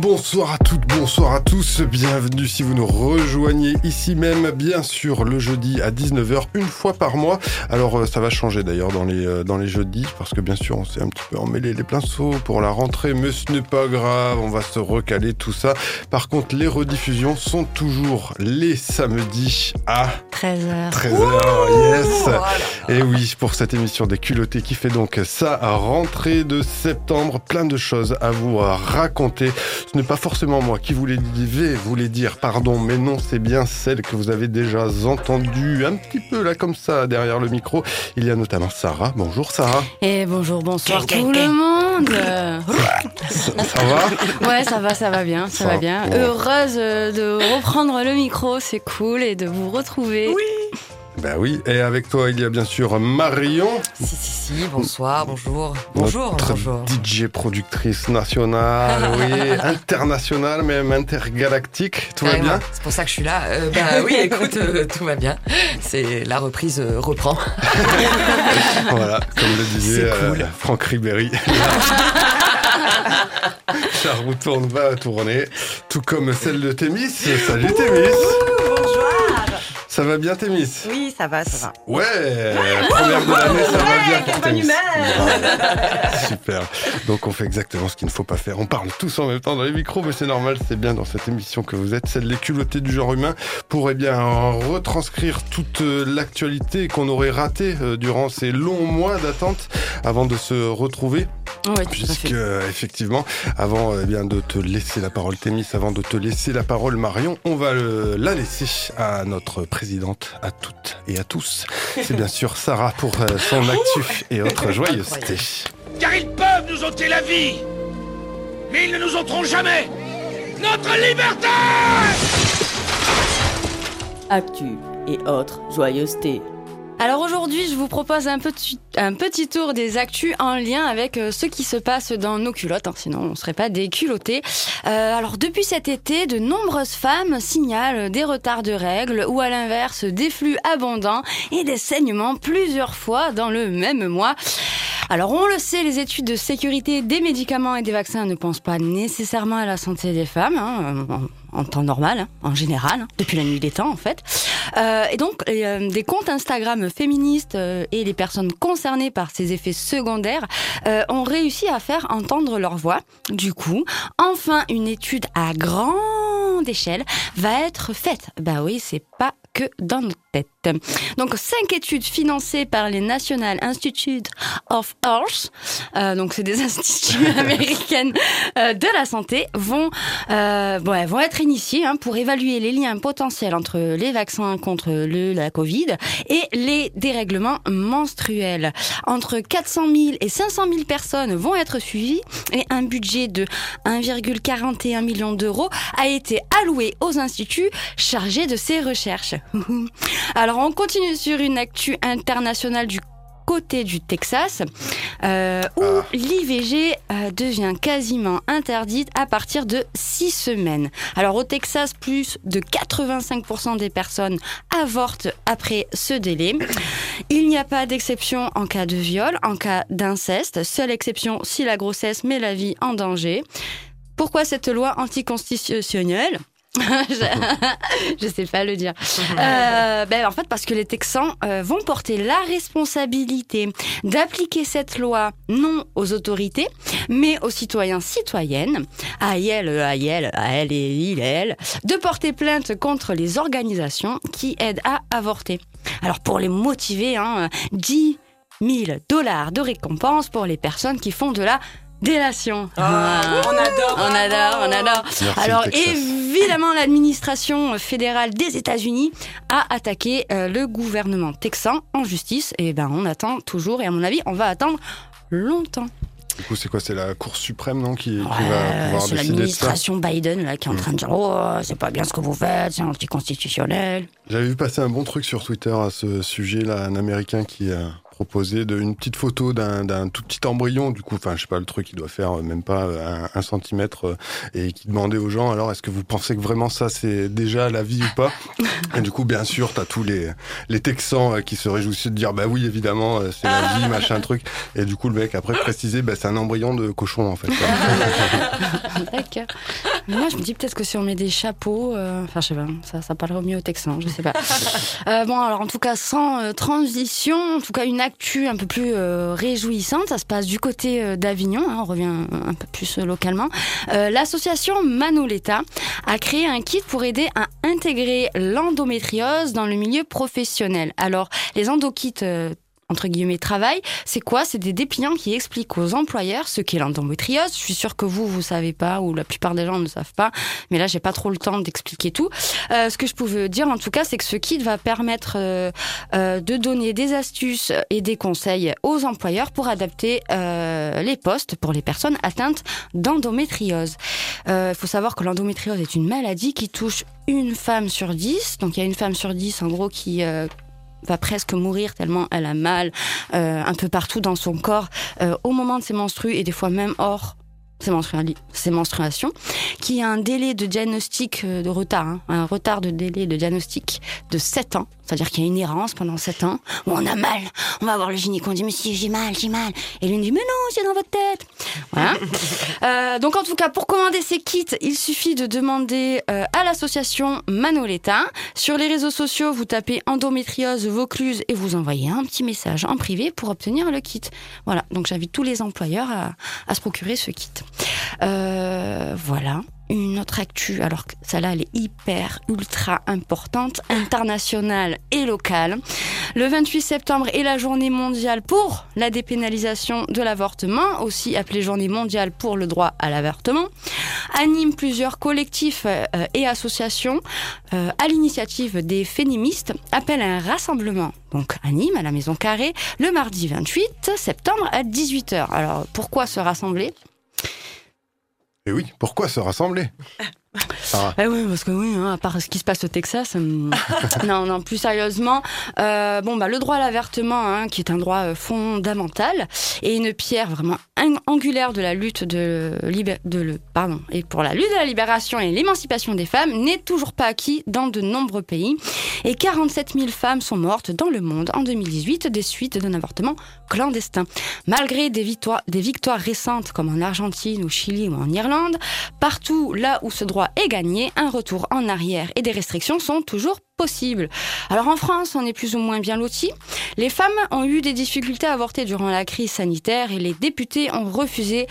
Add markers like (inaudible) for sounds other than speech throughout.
Bonsoir à toutes, bonsoir à tous, bienvenue si vous nous rejoignez ici même, bien sûr, le jeudi à 19h, une fois par mois. Alors euh, ça va changer d'ailleurs dans les, euh, dans les jeudis, parce que bien sûr on s'est un petit peu emmêlé les pinceaux pour la rentrée, mais ce n'est pas grave, on va se recaler tout ça. Par contre, les rediffusions sont toujours les samedis à 13h. 13h, yes Et oui, pour cette émission des culottés qui fait donc sa rentrée de septembre, plein de choses à vous raconter. Ce n'est pas forcément moi qui voulais, voulais dire pardon, mais non, c'est bien celle que vous avez déjà entendue un petit peu là comme ça derrière le micro. Il y a notamment Sarah. Bonjour Sarah. Et bonjour, bonsoir tout le monde. Ça, ça va (laughs) Ouais, ça va, ça va bien, ça, Ça va bien. Heureuse euh, de reprendre le micro, c'est cool, et de vous retrouver. Oui. Ben oui, et avec toi il y a bien sûr Marion, Si, si, si, bonsoir, bonjour. Bonjour, notre bonjour. DJ productrice nationale, (laughs) oui, internationale, même intergalactique. Tout va Carrément. bien C'est pour ça que je suis là. Euh, bah (laughs) oui, écoute, euh, tout va bien. C'est la reprise euh, reprend. (laughs) Voilà, comme le disait cool. Franck Ribéry. La roue tourne, va tourner, tout comme celle de Thémis. Salut Thémis Ça va bien Thémis? Oui, ça va, ça va. Ouais Première de l'année, ça va bien pour Thémis. (laughs) Super. Donc on fait exactement ce qu'il ne faut pas faire. On parle tous en même temps dans les micros, mais c'est normal, c'est bien dans cette émission que vous êtes, celle des culottés du genre humain, pour eh bien retranscrire toute euh, l'actualité qu'on aurait ratée euh, durant ces longs mois d'attente avant de se retrouver. À Puisque effectivement, avant eh bien de te laisser la parole Thémis, avant de te laisser la parole Marion, on va euh, la laisser à notre présidente, à toutes et à tous. C'est bien sûr Sarah pour euh, son actu et autres joyeusetés. Car ils peuvent nous ôter la vie Mais ils ne nous ôteront jamais Notre liberté Actu et autres joyeusetés. Alors aujourd'hui, je vous propose un petit, tour des actus en lien avec euh, ce qui se passe dans nos culottes, hein, sinon on ne serait pas des culottés. Euh, alors depuis cet été, de nombreuses femmes signalent des retards de règles ou à l'inverse des flux abondants et des saignements plusieurs fois dans le même mois. Alors on le sait, les études de sécurité des médicaments et des vaccins ne pensent pas nécessairement à la santé des femmes, hein, en, temps normal, hein, en général, hein, depuis la nuit des temps en fait. Euh, et donc euh, des comptes Instagram féministes euh, et les personnes concernées par ces effets secondaires ont réussi à faire entendre leur voix. Du coup, enfin une étude à grande échelle va être faite. Bah oui, c'est pas que dans notre Donc cinq études financées par les National Institute of Health, euh, donc c'est des (laughs) instituts (laughs) américaines euh, de la santé, vont euh, vont être initiées hein, pour évaluer les liens potentiels entre les vaccins contre le la Covid et les dérèglements menstruels. Entre 400 000 et 500 000 personnes vont être suivies et un budget de 1,41 million d'euros a été alloué aux instituts chargés de ces recherches. (laughs) Alors on continue sur une actu internationale du côté du Texas, euh, où Ah. l'IVG euh, devient quasiment interdite à partir de six semaines. Alors au Texas, plus de 85% des personnes avortent après ce délai. Il n'y a pas d'exception en cas de viol, en cas d'inceste, seule exception si la grossesse met la vie en danger. Pourquoi cette loi anticonstitutionnelle? (laughs) je, sais pas le dire. (laughs) Euh, ben, en fait, parce que les Texans euh, vont porter la responsabilité d'appliquer cette loi non aux autorités, mais aux citoyens citoyennes, à elle, à elle, à elle et il, elle, de porter plainte contre les organisations qui aident à avorter. Alors pour les motiver, hein, 10 000 dollars de récompense pour les personnes qui font de la délation. Ah. on adore. On adore, on adore. Merci, Alors évidemment, l'administration fédérale des États-Unis a attaqué euh, le gouvernement texan en justice. Et ben, on attend toujours. Et à mon avis, on va attendre longtemps. Du coup, c'est quoi C'est la Cour suprême, non Qui, qui Ouais, va pouvoir c'est décider de ça l'administration Biden là, qui est en train de dire Oh, c'est pas bien ce que vous faites, c'est anticonstitutionnel. J'avais vu passer un bon truc sur Twitter à ce sujet-là, un Américain qui euh, proposé de, une petite photo d'un, tout petit embryon, du coup, enfin, je sais pas, le truc qui doit faire euh, même pas euh, un, un centimètre, euh, et qui demandait aux gens, alors, est-ce que vous pensez que vraiment ça, c'est déjà la vie ou pas? (laughs) Et du coup, bien sûr, t'as tous les, les Texans qui se réjouissaient de dire, bah oui, évidemment, c'est la vie, (laughs) machin truc. Et du coup, le mec, après, précisé, bah, c'est un embryon de cochon, en fait. (laughs) D'accord. Moi, je me dis peut-être que si on met des chapeaux, euh, enfin, je sais pas, ça, ça parlerait mieux aux Texans, je sais pas. Euh, bon, alors en tout cas, sans euh, transition, en tout cas, une un peu plus euh, réjouissante. Ça se passe du côté euh, d'Avignon, hein, on revient un peu plus euh, localement. L'association Manoleta a créé un kit pour aider à intégrer l'endométriose dans le milieu professionnel. Alors, les endokits. Entre guillemets travail, c'est quoi? C'est des dépliants qui expliquent aux employeurs ce qu'est l'endométriose. Je suis sûre que vous, vous savez pas, ou la plupart des gens ne savent pas, mais là, j'ai pas trop le temps d'expliquer tout. Euh, ce que je pouvais dire, en tout cas, c'est que ce kit va permettre euh, euh, de donner des astuces et des conseils aux employeurs pour adapter les postes pour les personnes atteintes d'endométriose. Il faut savoir que l'endométriose est une maladie qui touche une femme sur dix. Donc, il y a une femme sur dix, en gros, qui va presque mourir tellement elle a mal euh, un peu partout dans son corps euh, au moment de ses menstrues et des fois même hors ses, menstrua- ses menstruations, qui a un délai de diagnostic euh, de retard, hein, un retard de délai de diagnostic de 7 ans. C'est-à-dire qu'il y a une errance pendant 7 ans où on a mal. On va voir le gynéco, on dit Monsieur, j'ai mal, j'ai mal. Et lui dit Mais non, c'est dans votre tête. Voilà. (laughs) Euh, donc en tout cas, pour commander ces kits, il suffit de demander euh, à l'association Manoleta. Sur les réseaux sociaux, vous tapez endométriose Vaucluse et vous envoyez un petit message en privé pour obtenir le kit. Voilà, donc j'invite tous les employeurs à, à se procurer ce kit. Euh, voilà. Une autre actu, alors que celle-là, elle est hyper, ultra importante, internationale et locale. Le 28 septembre est la journée mondiale pour la dépénalisation de l'avortement, aussi appelée journée mondiale pour le droit à l'avortement. Anime plusieurs collectifs euh, et associations euh, à l'initiative des féministes, appelle un rassemblement, donc à Nîmes, à la Maison Carrée, le mardi 28 septembre à 18h. Alors pourquoi se rassembler? Et oui, pourquoi se rassembler? (laughs) Sarah Eh oui, parce que oui, hein, à part ce qui se passe au Texas, hum, (laughs) non, non, plus sérieusement, euh, bon, bah, le droit à l'avortement, hein, qui est un droit euh, fondamental et une pierre vraiment ang- angulaire de la lutte de, libé- de le, pardon, et pour la lutte de la libération et l'émancipation des femmes, n'est toujours pas acquis dans de nombreux pays. Et 47 000 femmes sont mortes dans le monde en 2018 des suites d'un avortement clandestin. Malgré des victoires, des victoires récentes comme en Argentine, au Chili ou en Irlande, partout là où ce droit est gagné, un retour en arrière. Et des restrictions sont toujours possibles. Alors en France, on est plus ou moins bien lotis. Les femmes ont eu des difficultés à avorter durant la crise sanitaire et les députés ont refusé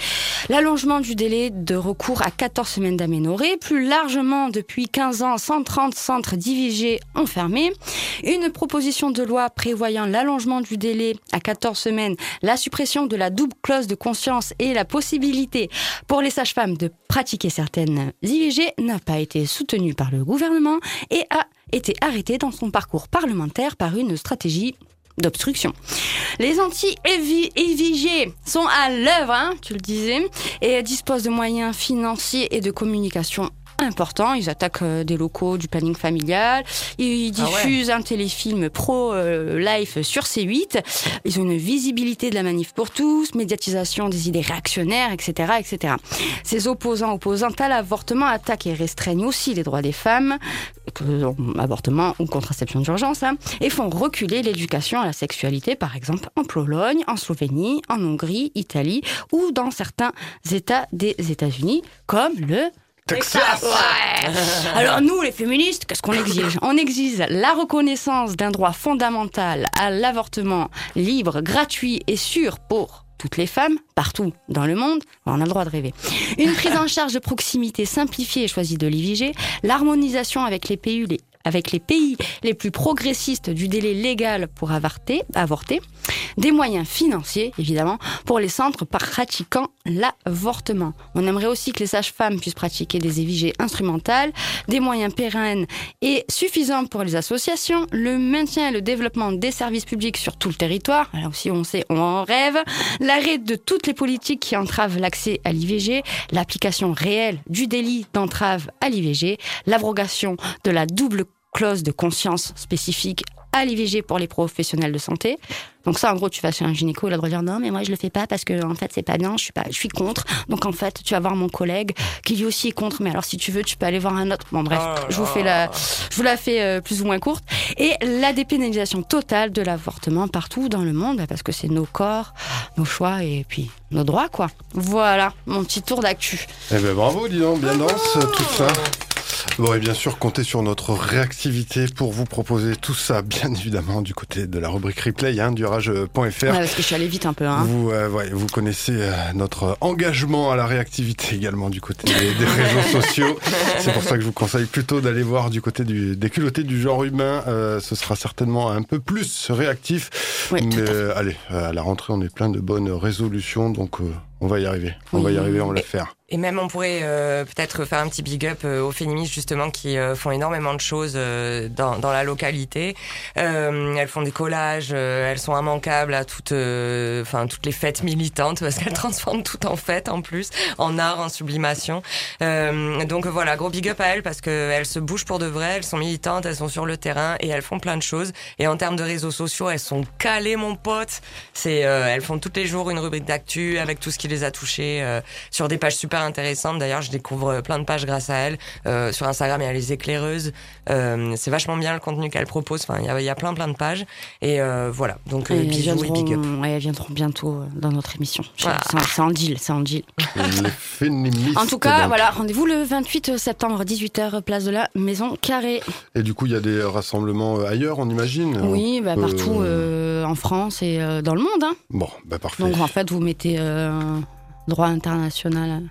l'allongement du délai de recours à 14 semaines d'aménorrhée. Plus largement, depuis 15 ans, 130 centres d'IVG ont fermé. Une proposition de loi prévoyant l'allongement du délai à 14 semaines, la suppression de la double clause de conscience et la possibilité pour les sages-femmes de pratiquer certaines IVG n'a pas été soutenue par le gouvernement et a été arrêtée dans son parcours parlementaire par une stratégie d'obstruction. Les anti-EVG sont à l'œuvre, hein, tu le disais, et disposent de moyens financiers et de communication importants. Ils attaquent euh, des locaux du planning familial, ils Ah ouais. diffusent un téléfilm pro-life sur C8, ils ont une visibilité de la manif pour tous, médiatisation des idées réactionnaires, etc. etc. Ces opposants opposantes à l'avortement attaquent et restreignent aussi les droits des femmes, que- euh, avortement ou contraception d'urgence, hein, et font reculer l'éducation à la sexualité, par exemple en Pologne, en Slovénie, en Hongrie, Italie ou dans certains États des États-Unis, comme le Texas Ouais. Alors nous, les féministes, qu'est-ce qu'on exige? On exige la reconnaissance d'un droit fondamental à l'avortement libre, gratuit et sûr pour toutes les femmes, partout dans le monde, on a le droit de rêver. Une prise en charge de proximité simplifiée et choisie de l'IVG, l'harmonisation avec les pays les avec les pays les plus progressistes du délai légal pour avorter, avorter, des moyens financiers, évidemment, pour les centres pratiquant l'avortement. On aimerait aussi que les sages-femmes puissent pratiquer des IVG instrumentales, des moyens pérennes et suffisants pour les associations, le maintien et le développement des services publics sur tout le territoire, là aussi on sait, on en rêve, l'arrêt de toutes les politiques qui entravent l'accès à l'IVG, l'application réelle du délit d'entrave à l'IVG, l'abrogation de la double clause de conscience spécifique à l'IVG pour les professionnels de santé. Donc ça, en gros, tu vas chez un gynéco, il a le droit de dire non, mais moi je le fais pas parce que en fait c'est pas bien, je suis pas, je suis contre. Donc en fait, tu vas voir mon collègue qui lui aussi est contre. Mais alors si tu veux, tu peux aller voir un autre. Bon bref, Oh je vous fais la, je vous la fais euh, plus ou moins courte. Et la dépénalisation totale de l'avortement partout dans le monde, parce que c'est nos corps, nos choix et puis nos droits quoi. Voilà, mon petit tour d'actu. Eh ben bravo, dis donc, bien danse, tout ça. Bon, et bien sûr, comptez sur notre réactivité pour vous proposer tout ça, bien évidemment, du côté de la rubrique replay, hein, du rage.fr. Ouais, parce que je suis allée vite un peu. Hein. Vous, euh, ouais, vous connaissez euh, notre engagement à la réactivité également du côté des, des réseaux (laughs) sociaux. C'est pour ça que je vous conseille plutôt d'aller voir du côté du, des culottés du genre humain. Euh, ce sera certainement un peu plus réactif. Oui, mais euh, allez, euh, à la rentrée, on est plein de bonnes résolutions, donc euh, on va y arriver. On va y arriver, on va le faire. Et même on pourrait euh, peut-être faire un petit big up euh, aux féministes justement qui euh, font énormément de choses euh, dans, dans la localité. Euh, elles font des collages, euh, elles sont immanquables à toutes, euh, enfin toutes les fêtes militantes parce qu'elles transforment tout en fête en plus, en art, en sublimation. Euh, donc voilà, gros big up à elles parce qu'elles se bougent pour de vrai, elles sont militantes, elles sont sur le terrain et elles font plein de choses. Et en termes de réseaux sociaux, elles sont calées mon pote. C'est, euh, elles font tous les jours une rubrique d'actu avec tout ce qui les a touchées euh, sur des pages super intéressantes. D'ailleurs, je découvre euh, plein de pages grâce à elles. Euh, sur Instagram, il y a les éclaireuses. Euh, c'est vachement bien le contenu qu'elles proposent. Enfin, il y a, il y a plein plein de pages. Et euh, voilà. Donc Et euh, elles, bisous et big up. ouais, elles viendront bientôt dans notre émission. C'est en deal, c'est en deal. En tout cas, donc. voilà, rendez-vous le 28 septembre, 18h, place de la Maison Carrée. Et du coup, il y a des rassemblements ailleurs, on imagine Oui, bah, Euh, partout euh, en France et euh, dans le monde. hein. Bon, bah parfait. Donc en fait, vous mettez euh, droit international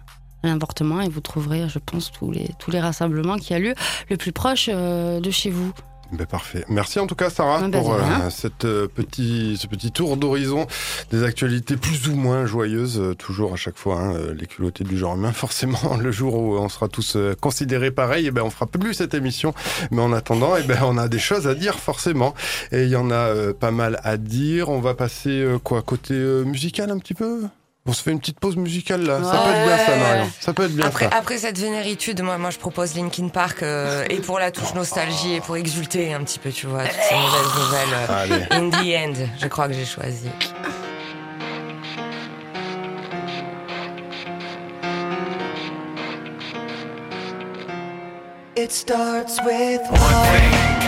à l'avortement et vous trouverez, je pense, tous les, tous les rassemblements qui a lieu le plus proche euh, de chez vous. Ben, parfait. Merci en tout cas Sarah Ah, bah, pour euh, cette, euh, petit, ce petit tour d'horizon des actualités plus ou moins joyeuses, euh, toujours à chaque fois, hein, les culottés du genre humain. (laughs) Forcément, le jour où on sera tous considérés pareil, eh ben, on fera plus cette émission. Mais en attendant, eh ben, on a des choses à dire forcément. Et il y en a pas mal à dire. On va passer quoi côté musical un petit peu? On se fait une petite pause musicale là. Ça peut être bien ça. Marion. Ça peut être bien Après, ça. après cette vénéritude, moi, moi je propose Linkin Park euh, et pour la touche nostalgie et pour exulter un petit peu, tu vois, toutes ces nouvelles nouvelles. euh. In the end, je crois que j'ai choisi. It starts with One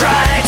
trying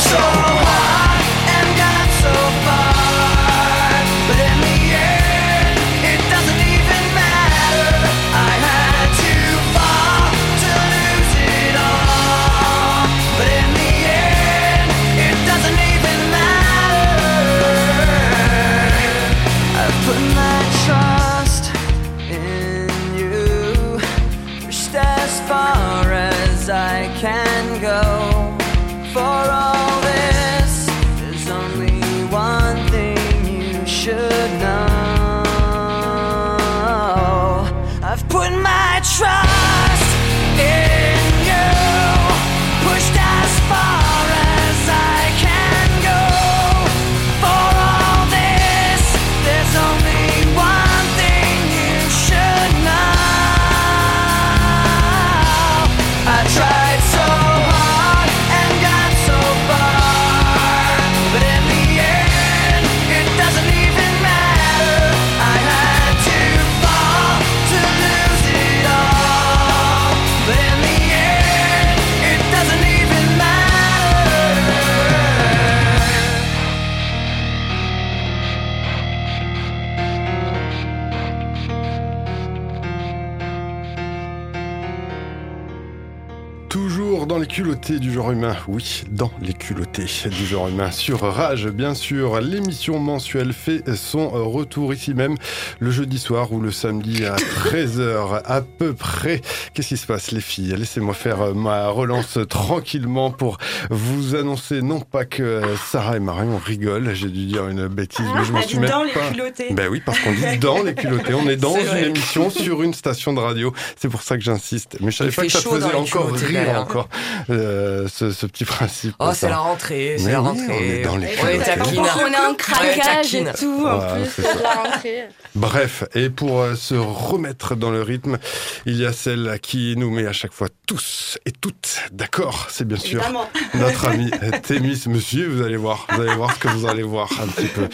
culottés du genre humain. Oui, dans les culottés du genre humain. Sur Rage, bien sûr, l'émission mensuelle fait son retour ici même le jeudi soir ou le samedi à 13h à peu près. Qu'est-ce qui se passe les filles? Laissez-moi faire ma relance tranquillement pour vous annoncer non pas que Sarah et Marion rigolent, j'ai dû dire une bêtise, mais je m'en suis dit même dans les pas... culottés. Ben oui, parce qu'on dit dans les culottés. On est dans une vrai. émission sur une station de radio. C'est pour ça que j'insiste. Mais je savais pas que ça faisait les encore rire encore euh, ce, ce petit principe. Oh, c'est la rentrée, c'est la rentrée. on est dans les On est culottés. taquine. On est en craquage et tout, en Ouais, plus, c'est c'est la rentrée. Bref, et pour euh, se remettre dans le rythme, il y a celle qui nous met à chaque fois tous et toutes d'accord. C'est bien sûr Évidemment. (laughs) notre ami Thémis. Monsieur, vous allez voir, vous allez voir ce que vous allez voir un petit peu.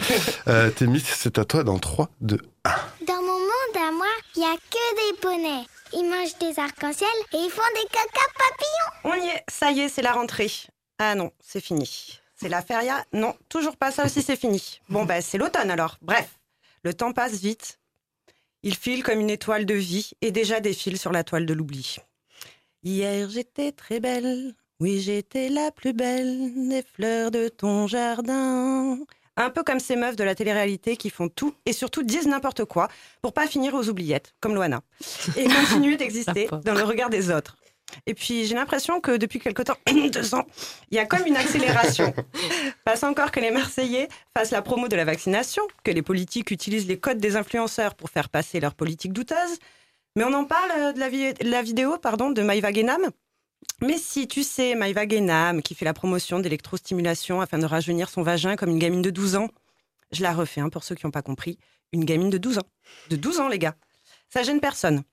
Euh, Thémis, c'est à toi dans 3, 2, Dans mon monde à moi, il y a que des poneys. Ils mangent des arcs-en-ciel et ils font des caca papillons. On y est, ça y est, c'est la rentrée. Ah non, c'est fini. C'est la feria Non, toujours pas, ça aussi c'est fini. Bon, ben c'est l'automne alors. Bref, le temps passe vite. Il file comme une étoile de vie et déjà défile sur la toile de l'oubli. Hier j'étais très belle, oui j'étais la plus belle des fleurs de ton jardin. Un peu comme ces meufs de la télé-réalité qui font tout et surtout disent n'importe quoi pour pas finir aux oubliettes, comme Loana, et (laughs) continuer d'exister dans le regard des autres. Et puis j'ai l'impression que depuis quelque temps, (coughs) deux ans, il y a comme une accélération. (laughs) Passe encore que les Marseillais fassent la promo de la vaccination, que les politiques utilisent les codes des influenceurs pour faire passer leur politique douteuse. Mais on en parle euh, de la, vi- de la vidéo pardon, de Maïva Guénam? Mais si, tu sais, Maïva Guénam, qui fait la promotion d'électrostimulation afin de rajeunir son vagin comme une gamine de 12 ans. Je la refais, hein, pour ceux qui n'ont pas compris. Une gamine de 12 ans. De 12 ans, les gars. Ça gêne personne.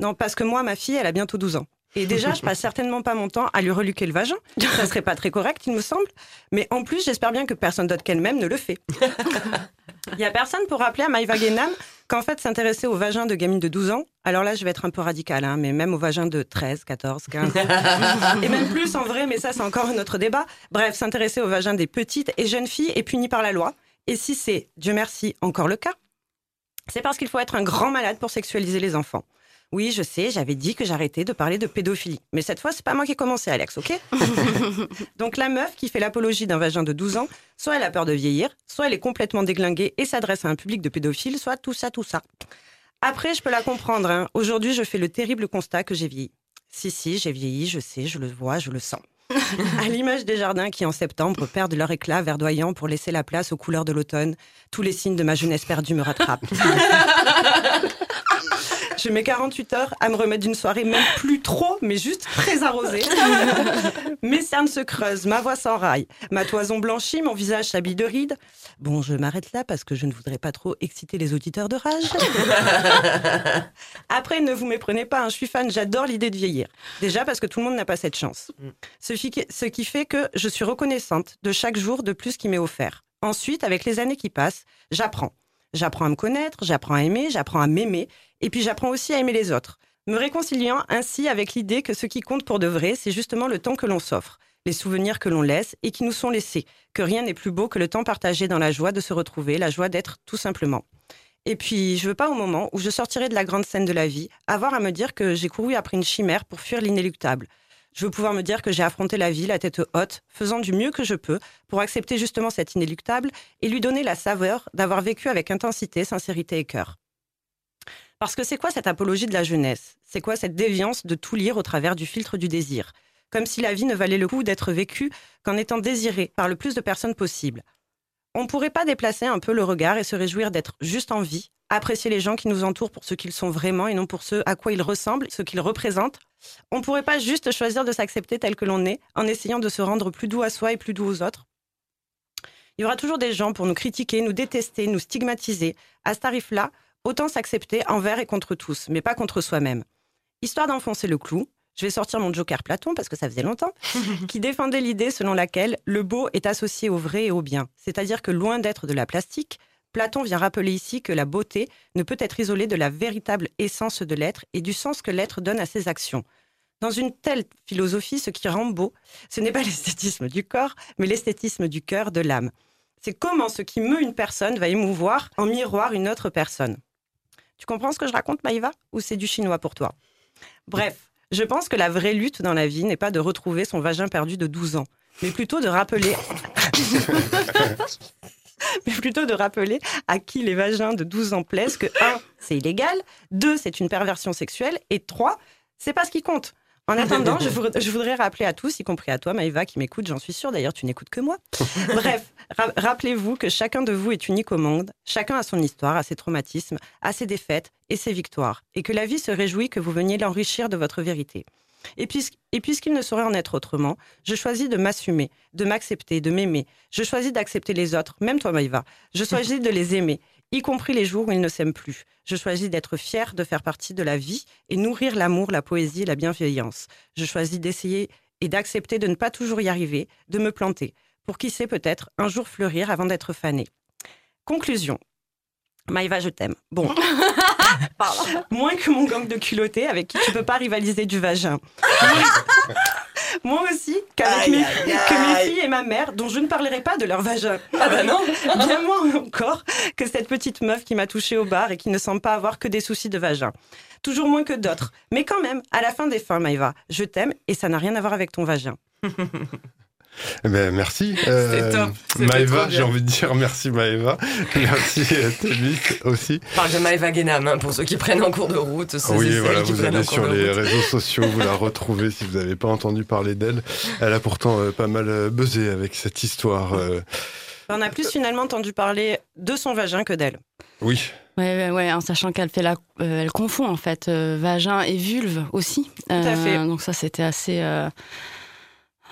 Non, parce que moi, ma fille, elle a bientôt 12 ans. Et déjà, je passe certainement pas mon temps à lui reluquer le vagin. Ça serait pas très correct, il me semble. Mais en plus, j'espère bien que personne d'autre qu'elle-même ne le fait. (laughs) Il (laughs) y a personne pour rappeler à Maïva Guénam qu'en fait, s'intéresser au vagin de gamine de 12 ans, alors là, je vais être un peu radical, hein, mais même au vagin de 13, 14, 15, et même plus en vrai, mais ça, c'est encore un autre débat. Bref, s'intéresser au vagin des petites et jeunes filles est puni par la loi. Et si c'est, Dieu merci, encore le cas, c'est parce qu'il faut être un grand malade pour sexualiser les enfants. Oui, je sais, j'avais dit que j'arrêtais de parler de pédophilie. Mais cette fois, c'est pas moi qui ai commencé, Alex, ok (laughs) Donc la meuf qui fait l'apologie d'un vagin de 12 ans, soit elle a peur de vieillir, soit elle est complètement déglinguée et s'adresse à un public de pédophiles, soit tout ça, tout ça. Après, je peux la comprendre. hein. Aujourd'hui, je fais le terrible constat que j'ai vieilli. Si, si, j'ai vieilli, je sais, je le vois, je le sens. (laughs) à l'image des jardins qui, en septembre, perdent leur éclat verdoyant pour laisser la place aux couleurs de l'automne, tous les signes de ma jeunesse perdue me rattrapent. (laughs) Je mets 48 heures à me remettre d'une soirée, même plus trop, mais juste très arrosée. (laughs) Mes cernes se creusent, ma voix s'enraille, ma toison blanchit, mon visage s'habille de rides. Bon, je m'arrête là parce que je ne voudrais pas trop exciter les auditeurs de rage. (laughs) Après, ne vous méprenez pas, hein, je suis fan, j'adore l'idée de vieillir. Déjà parce que tout le monde n'a pas cette chance. Ce qui, ce qui fait que je suis reconnaissante de chaque jour de plus qui m'est offert. Ensuite, avec les années qui passent, j'apprends. J'apprends à me connaître, j'apprends à aimer, j'apprends à m'aimer, et puis j'apprends aussi à aimer les autres. Me réconciliant ainsi avec l'idée que ce qui compte pour de vrai, c'est justement le temps que l'on s'offre, les souvenirs que l'on laisse et qui nous sont laissés, que rien n'est plus beau que le temps partagé dans la joie de se retrouver, la joie d'être tout simplement. Et puis, je veux pas au moment où je sortirai de la grande scène de la vie, avoir à me dire que j'ai couru après une chimère pour fuir l'inéluctable. Je veux pouvoir me dire que j'ai affronté la vie la tête haute, faisant du mieux que je peux pour accepter justement cet inéluctable et lui donner la saveur d'avoir vécu avec intensité, sincérité et cœur. Parce que c'est quoi cette apologie de la jeunesse? C'est quoi cette déviance de tout lire au travers du filtre du désir? Comme si la vie ne valait le coup d'être vécue qu'en étant désirée par le plus de personnes possible. On ne pourrait pas déplacer un peu le regard et se réjouir d'être juste en vie, apprécier les gens qui nous entourent pour ce qu'ils sont vraiment et non pour ce à quoi ils ressemblent, ce qu'ils représentent? On ne pourrait pas juste choisir de s'accepter tel que l'on est en essayant de se rendre plus doux à soi et plus doux aux autres? Il y aura toujours des gens pour nous critiquer, nous détester, nous stigmatiser. À ce tarif-là, autant s'accepter envers et contre tous, mais pas contre soi-même. Histoire d'enfoncer le clou, je vais sortir mon joker Platon, parce que ça faisait longtemps, (laughs) qui défendait l'idée selon laquelle le beau est associé au vrai et au bien. C'est-à-dire que loin d'être de la plastique, Platon vient rappeler ici que la beauté ne peut être isolée de la véritable essence de l'être et du sens que l'être donne à ses actions. Dans une telle philosophie, ce qui rend beau, ce n'est pas (laughs) l'esthétisme du corps, mais l'esthétisme du cœur, de l'âme. C'est comment ce qui meut une personne va émouvoir en miroir une autre personne. Tu comprends ce que je raconte, Maïva? Ou c'est du chinois pour toi? Bref, Je pense que la vraie lutte dans la vie n'est pas de retrouver son vagin perdu de 12 ans, mais plutôt de rappeler. (laughs) mais plutôt de rappeler à qui les vagins de 12 ans plaisent que 1. c'est illégal, 2. c'est une perversion sexuelle, et 3. c'est pas ce qui compte. En (laughs) attendant, je, voudrais, je voudrais rappeler à tous, y compris à toi, Maëva, qui m'écoute, j'en suis sûre, d'ailleurs, tu n'écoutes que moi. (laughs) Bref, ra- rappelez-vous que chacun de vous est unique au monde, chacun a son histoire, a ses traumatismes, a ses défaites et ses victoires, et que la vie se réjouit que vous veniez l'enrichir de votre vérité. Et, puisqu'- et puisqu'il ne saurait en être autrement, je choisis de m'assumer, de m'accepter, de m'aimer. Je choisis d'accepter les autres, même toi, Maïva. Je choisis de les aimer, y compris les jours où ils ne s'aiment plus. Je choisis d'être fier de faire partie de la vie et nourrir l'amour, la poésie et la bienveillance. Je choisis d'essayer et d'accepter de ne pas toujours y arriver, de me planter, pour qui sait peut-être un jour fleurir avant d'être fané. Conclusion. Maïva, je t'aime. Bon. (laughs) Moins que mon gang de culottés avec qui tu peux pas rivaliser du vagin. (laughs) (laughs) Moi aussi, qu'avec mes, que mes filles et ma mère, dont je ne parlerai pas de leur vagin. Ah bah non (laughs) Bien moins encore que cette petite meuf qui m'a touchée au bar et qui ne semble pas avoir que des soucis de vagin. Toujours moins que d'autres. Mais quand même, à la fin des fins, Maïva, je t'aime et ça n'a rien à voir avec ton vagin. (laughs) Eh ben, merci. (laughs) euh, Maëva, j'ai envie de dire merci Maëva. (laughs) Merci euh, Tébis aussi. Je parle de Maëva Guénam, hein, pour ceux qui prennent en cours de route. Oui, voilà, vous allez sur les route. réseaux (laughs) sociaux, vous la retrouvez si vous n'avez pas entendu parler d'elle. Elle a pourtant euh, pas mal euh, buzzé avec cette histoire. euh, On a plus finalement entendu parler de son vagin que d'elle. Oui, Ouais, ouais, ouais, en sachant qu'elle fait la, euh, elle confond en fait euh, vagin et vulve aussi. à fait. Donc ça, c'était assez.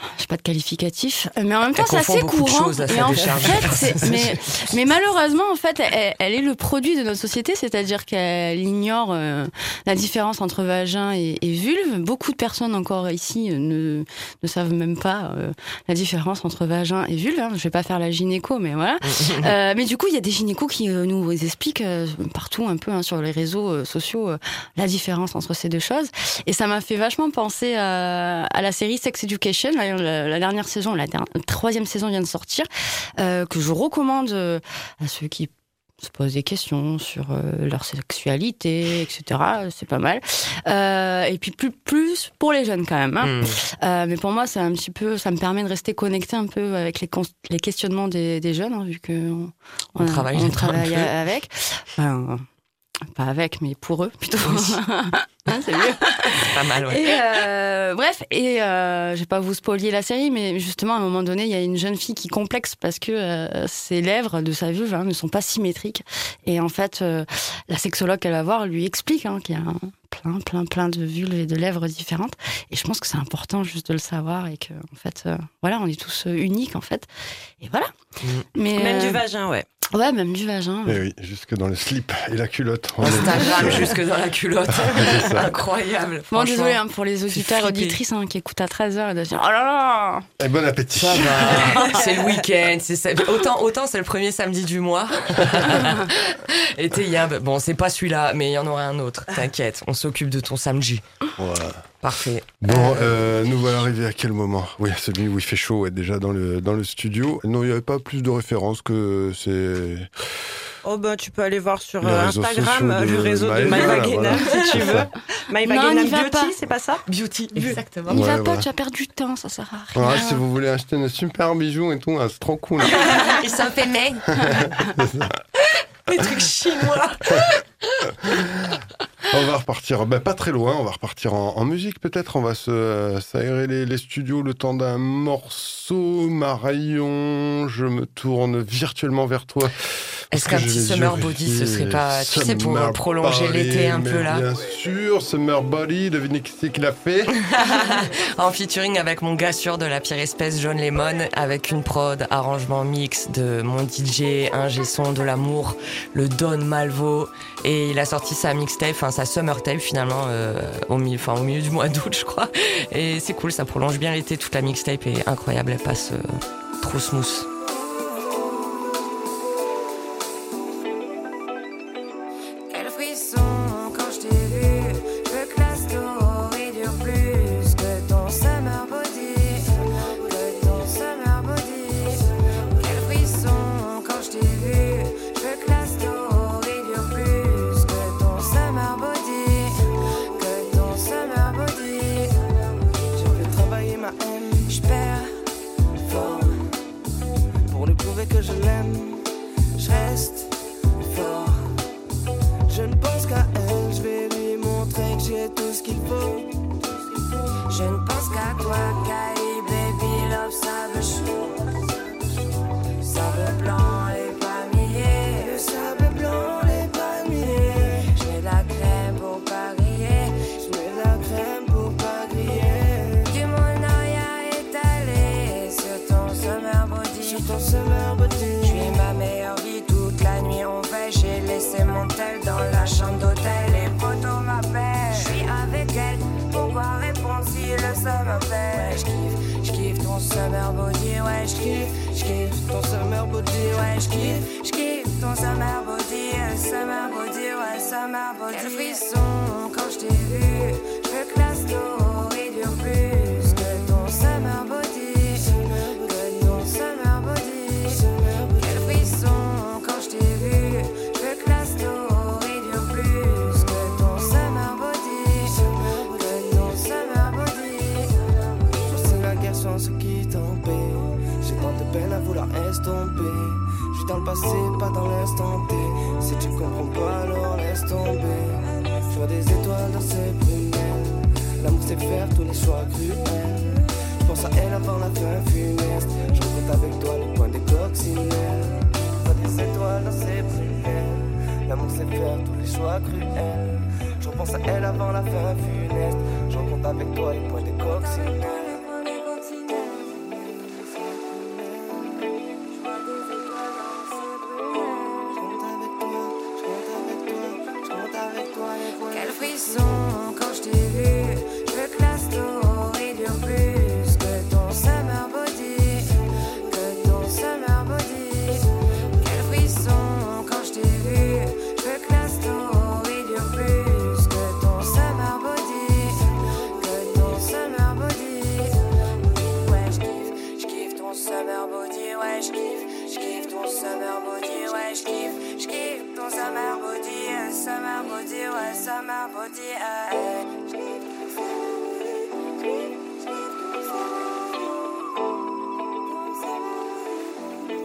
Euh, je sais pas de qualificatif, mais en même temps c'est assez courant. choses et en fait, (laughs) mais, mais malheureusement en fait, elle, elle est le produit de notre société, c'est-à-dire qu'elle ignore euh, la différence entre vagin et, et vulve. Beaucoup de personnes encore ici euh, ne, ne savent même pas euh, la différence entre vagin et vulve. hein. Je vais pas faire la gynéco, mais voilà. (laughs) Euh, mais du coup, il y a des gynécos qui euh, nous expliquent euh, partout un peu hein, sur les réseaux euh, sociaux euh, la différence entre ces deux choses. Et ça m'a fait vachement penser à, à la série Sex Education. La- la dernière saison, la, troisième saison vient de sortir, euh, que je recommande euh, à ceux qui se posent des questions sur euh, leur sexualité, etc. C'est pas mal. Euh, et puis plus, plus pour les jeunes quand même. hein. Hmm. Euh, mais pour moi, c'est un petit peu, ça me permet de rester connecté un peu avec les, questionnements des, des jeunes, hein, vu que on, On travaille on (laughs) avec. Enfin, pas avec, mais pour eux plutôt. Hein, (laughs) c'est mieux. Pas mal, ouais. Et euh, bref, et euh, je vais pas vous spoiler la série, mais justement à un moment donné, il y a une jeune fille qui complexe parce que euh, ses lèvres de sa vulve hein, ne sont pas symétriques. Et en fait, euh, la sexologue qu'elle va voir lui explique hein, qu'il y a un plein, plein, plein de vulves et de lèvres différentes. Et je pense que c'est important juste de le savoir et que en fait, euh, voilà, on est tous euh, uniques en fait. Et voilà. Mm. Mais Même euh, du vagin, ouais. Ouais, même du vagin. eh oui, jusque dans le slip et la culotte. Instagram euh, jusque dans la culotte. (laughs) Incroyable. Bon, désolé hein, pour les auditeurs et auditrices hein, qui écoutent à 13h et de se dire Oh là là Et bon appétit. Ça va, (laughs) c'est le week-end, c'est autant autant c'est le premier samedi du mois. (laughs) Et t'es il y a un- bon c'est pas celui-là, mais il y en aura un autre. T'inquiète, on s'occupe de ton samedi. Voilà. Parfait. Bon, euh, nous voilà arrivés à quel moment? Oui, celui où il fait chaud, ouais, déjà dans le, dans le studio. Non, il n'y avait pas plus de références que c'est... Oh ben tu peux aller voir sur Les euh, Instagram euh, de le réseau de là, Guénam, voilà. si tu veux. Maëva Non, Guénam Beauty, c'est pas ça? Beauty, exactement. N'y Ouais, va pas, voilà. tu vas perdre du temps, ça sert à rien. Ouais, si vous voulez acheter un super bijou et tout, hein, c'est trop cool. (laughs) Ils sont fait (laughs) Les trucs chinois. (laughs) On va repartir, ben, pas très loin, on va repartir en, en musique peut-être. On va se euh, s'aérer les, les studios le temps d'un morceau. Marion, je me tourne virtuellement vers toi. Est-ce qu'un petit summer body, ce serait pas, tu sais, pour prolonger l'été un peu là? Bien sûr, Summer Body, devinez qui c'est qui l'a fait? (laughs) En featuring avec mon gars sûr de la pire espèce, John Lemon, avec une prod, arrangement mix de mon DJ, un son de l'amour, le Don Malvo, et il a sorti sa mixtape, enfin sa summer tape finalement euh, au, milieu, du mois d'août, (laughs) je crois. Et c'est cool, ça prolonge bien l'été. Toute la mixtape est incroyable, elle passe euh, trop smooth.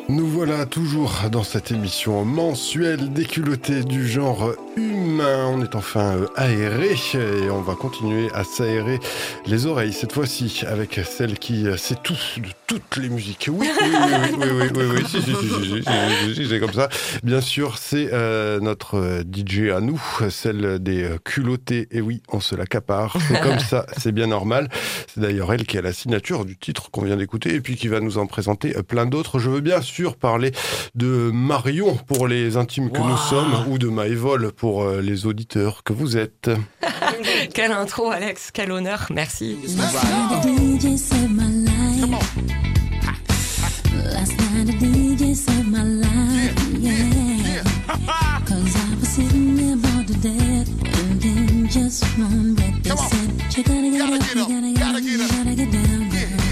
Nous voilà toujours dans cette émission mensuelle déculottée du genre humain. On est enfin euh, aéré et on va continuer à s'aérer les oreilles cette fois-ci avec celle qui euh, sait tout de toutes les musiques. Oui, oui, oui, oui, oui, oui, si, si, si, comme ça. Bien sûr, c'est euh, notre DJ à nous, celle des culottés. Et oui, on se l'accapare. C'est comme ça, (laughs) c'est bien normal. C'est d'ailleurs elle qui a la signature du titre qu'on vient d'écouter et puis qui va nous en présenter plein d'autres. Je veux bien sûr parler de Marion pour les intimes que nous sommes ou de Maévole pour euh, les auditeurs que vous êtes. (laughs) Quelle intro, Alex, quel honneur, merci.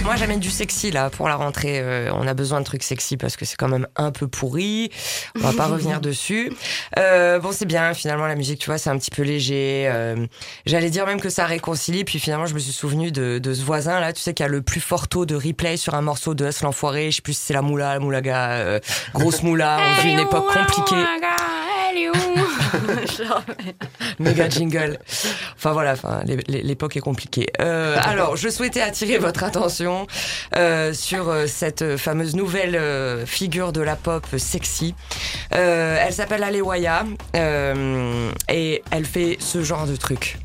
Moi, j'amène du sexy là pour la rentrée. Euh, on a besoin de trucs sexy parce que c'est quand même un peu pourri. On va pas (laughs) revenir dessus. Euh, bon, c'est bien. Finalement, la musique, tu vois, c'est un petit peu léger. Euh, J'allais dire même que ça réconcilie. Puis finalement, je me suis souvenu de, de ce voisin là. Tu sais, qui a le plus fort taux de replay sur un morceau de Us l'enfoiré. Je sais plus si c'est la moula, la moulaga, euh, grosse moula. On vit une époque compliquée. (laughs) Méga jingle. Enfin voilà, enfin, l'époque est compliquée. Euh, alors, je souhaitais attirer votre attention euh, sur euh, cette fameuse nouvelle euh, figure de la pop sexy. Elle s'appelle Alewaya et elle fait ce genre de truc.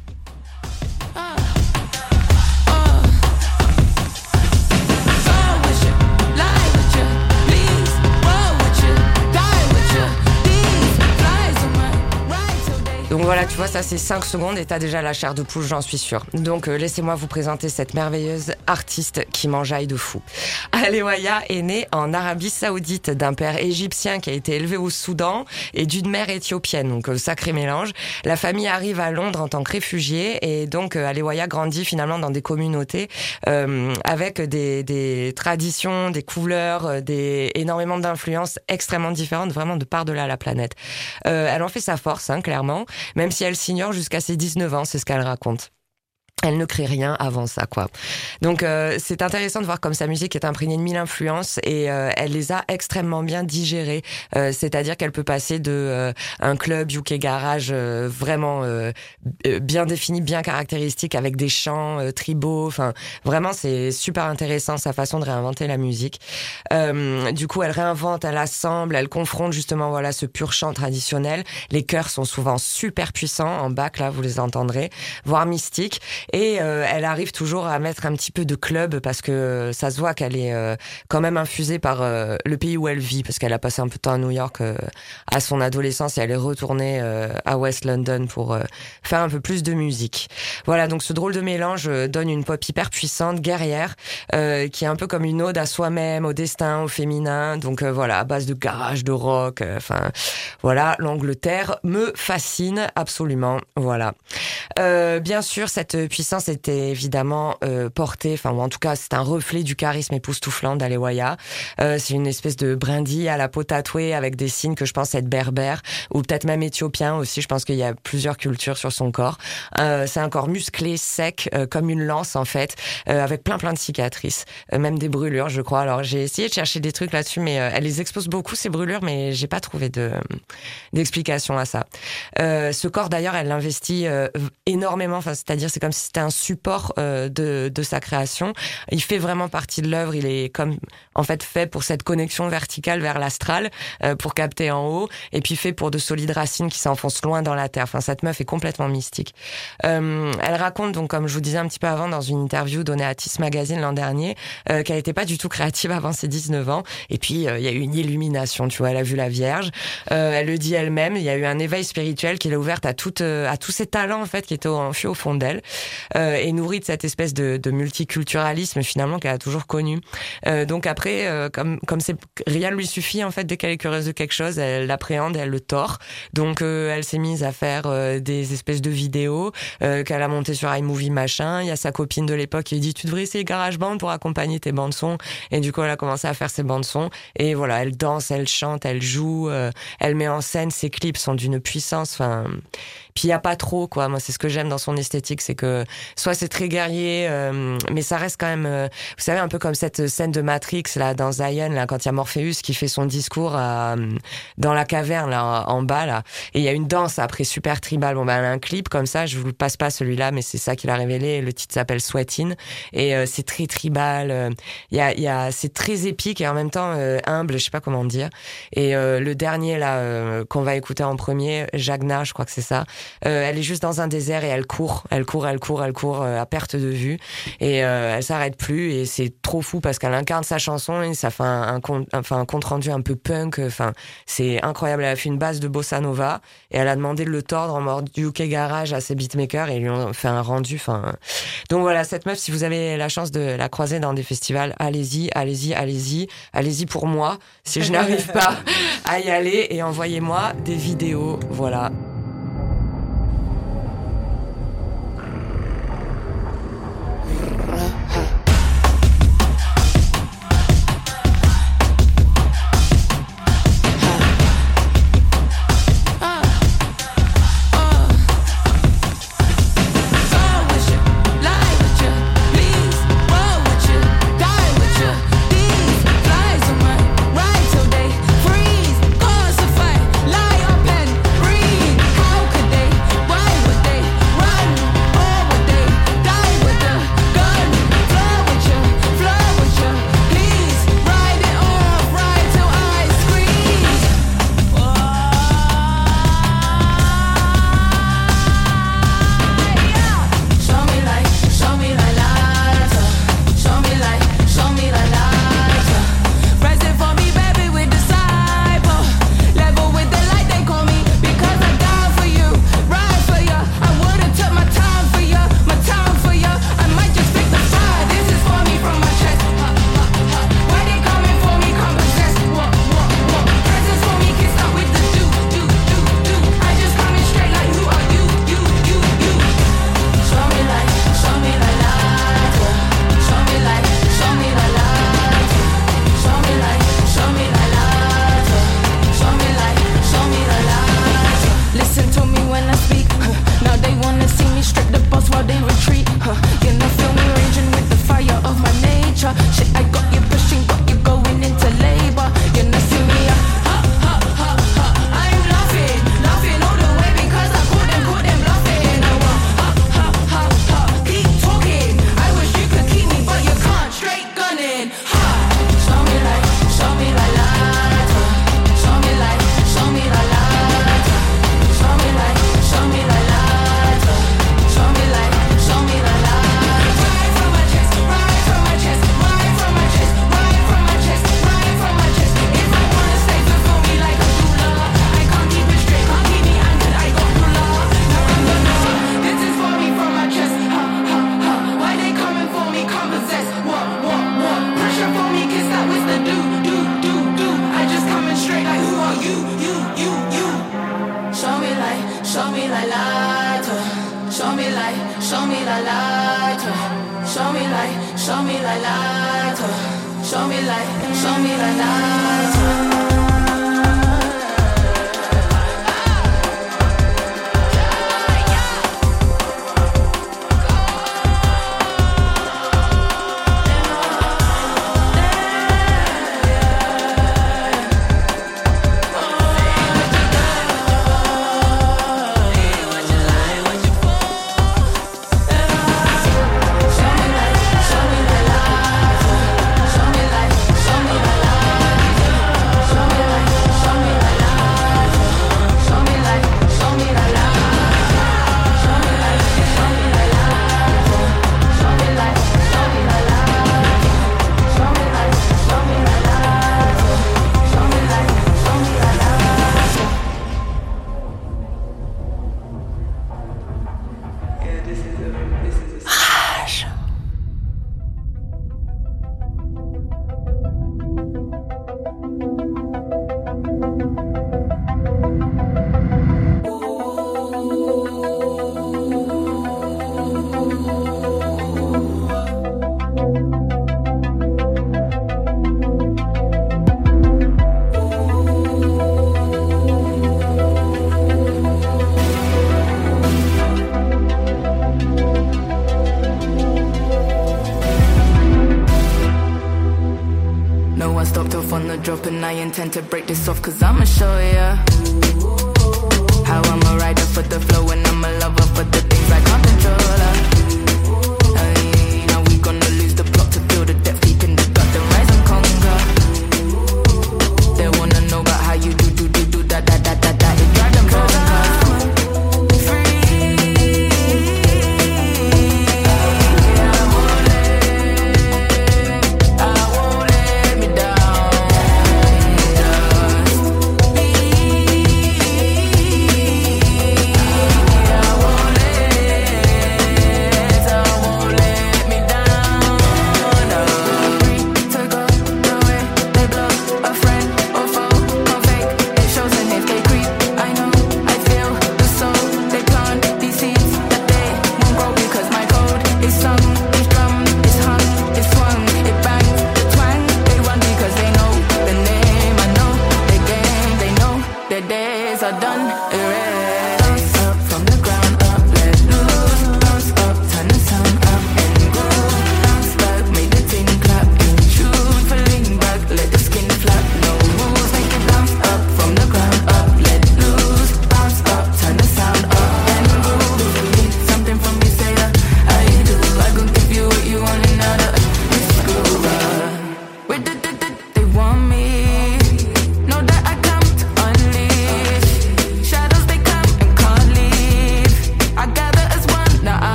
Donc voilà, tu vois, ça c'est 5 secondes et t'as déjà la chair de poule, j'en suis sûre. Donc euh, laissez-moi vous présenter cette merveilleuse artiste qui m'enjaille de fou. (laughs) Alewaya est née en Arabie Saoudite d'un père égyptien qui a été élevé au Soudan et d'une mère éthiopienne, donc euh, sacré mélange. La famille arrive à Londres en tant que réfugiée et donc euh, Alewaya grandit finalement dans des communautés euh, avec des, des traditions, des couleurs, euh, des énormément d'influences extrêmement différentes, vraiment de part de là la planète. Euh, elle en fait sa force, hein, clairement, même si elle s'ignore jusqu'à ses 19 ans, c'est ce qu'elle raconte. Elle ne crée rien avant ça, quoi. Donc euh, c'est intéressant de voir comme sa musique est imprégnée de mille influences et euh, elle les a extrêmement bien digérées. Euh, C'est-à-dire qu'elle peut passer de euh, un club UK garage euh, vraiment euh, bien défini, bien caractéristique, avec des chants tribaux. Enfin, vraiment c'est super intéressant sa façon de réinventer la musique. Du coup, elle réinvente, elle assemble, elle confronte justement voilà ce pur chant traditionnel. Les chœurs sont souvent super puissants en bac là, vous les entendrez, voire mystiques. Et euh, elle arrive toujours à mettre un petit peu de club parce que ça se voit qu'elle est euh, quand même infusée par euh, le pays où elle vit parce qu'elle a passé un peu de temps à New York euh, à son adolescence et elle est retournée euh, à West London pour euh, faire un peu plus de musique. Voilà, donc ce drôle de mélange euh, donne une pop hyper puissante, guerrière, euh, qui est un peu comme une ode à soi-même, au destin, au féminin. Donc euh, voilà, à base de garage, de rock. euh, Enfin voilà, l'Angleterre me fascine absolument. Voilà. Euh, bien sûr, cette puissance était évidemment euh, portée, enfin ou en tout cas c'est un reflet du charisme époustouflant d'Alewaya. C'est une espèce de brindille à la peau tatouée avec des signes que je pense être berbères ou peut-être même éthiopien aussi. Je pense qu'il y a plusieurs cultures sur son corps. C'est un corps musclé, sec, comme une lance en fait, avec plein plein de cicatrices, même des brûlures, je crois. Alors j'ai essayé de chercher des trucs là-dessus, mais elle les expose beaucoup ces brûlures, mais j'ai pas trouvé de d'explication à ça. Ce corps d'ailleurs, elle l'investit énormément. C'est-à-dire c'est comme si c'était un support euh, de de sa création. Il fait vraiment partie de l'œuvre. Il est comme en fait fait pour cette connexion verticale vers l'astral, euh, pour capter en haut, et puis fait pour de solides racines qui s'enfoncent loin dans la terre. Enfin, cette meuf est complètement mystique. Euh, elle raconte donc, comme je vous disais un petit peu avant, dans une interview donnée à Tis Magazine l'an dernier, euh, qu'elle n'était pas du tout créative avant ses 19 ans. Et puis, euh, il y a eu une illumination, tu vois, elle a vu la Vierge. Euh, elle le dit elle-même, il y a eu un éveil spirituel qui l'a ouverte à, toute, à tous ces talents, en fait, qui étaient enfuis au fond d'elle, euh, et nourrie de cette espèce de, de multiculturalisme, finalement, qu'elle a toujours connu. Euh, donc après, euh, comme comme c'est rien ne lui suffit en fait dès qu'elle est curieuse de quelque chose, elle l'appréhende, elle le tord. Donc euh, elle s'est mise à faire euh, des espèces de vidéos euh, qu'elle a montées sur iMovie machin. Il y a sa copine de l'époque qui lui dit tu devrais essayer GarageBand pour accompagner tes bandes son. Et du coup elle a commencé à faire ses bandes son. Et voilà, elle danse, elle chante, elle joue, elle met en scène. Ses clips sont d'une puissance. Enfin, puis il y a pas trop quoi. Moi c'est ce que j'aime dans son esthétique, c'est que soit c'est très guerrier, euh, mais ça reste quand même, euh, vous savez un peu comme cette scène de Matrix là dans Zion là quand il y a Morpheus qui fait son discours à, dans la caverne là en bas là, et il y a une danse après super tribal. Bon ben un clip comme ça, je vous passe pas celui-là, mais c'est ça qu'il a révélé. Le titre s'appelle Sweatin et euh, c'est très tribal. euh, Il y a, y a, c'est très épique et en même temps euh, humble, je sais pas comment dire. Et euh, le dernier là euh, qu'on va écouter en premier, Jagna, je crois que c'est ça. Euh, elle est juste dans un désert et elle court, elle court, elle court, elle court euh, à perte de vue et euh, elle s'arrête plus et c'est trop fou parce qu'elle incarne sa chanson et ça fait un, un, un compte rendu un peu punk. Enfin, c'est incroyable. Elle a fait une base de bossa nova et elle a demandé de le tordre en mode UK garage à ses beatmakers et ils lui ont fait un rendu. Enfin, donc voilà, cette meuf, si vous avez la chance de la croiser dans des festivals, allez-y, allez-y, allez-y, allez-y pour moi. Si je n'arrive (laughs) pas à y aller et envoyez-moi des vidéos. Voilà.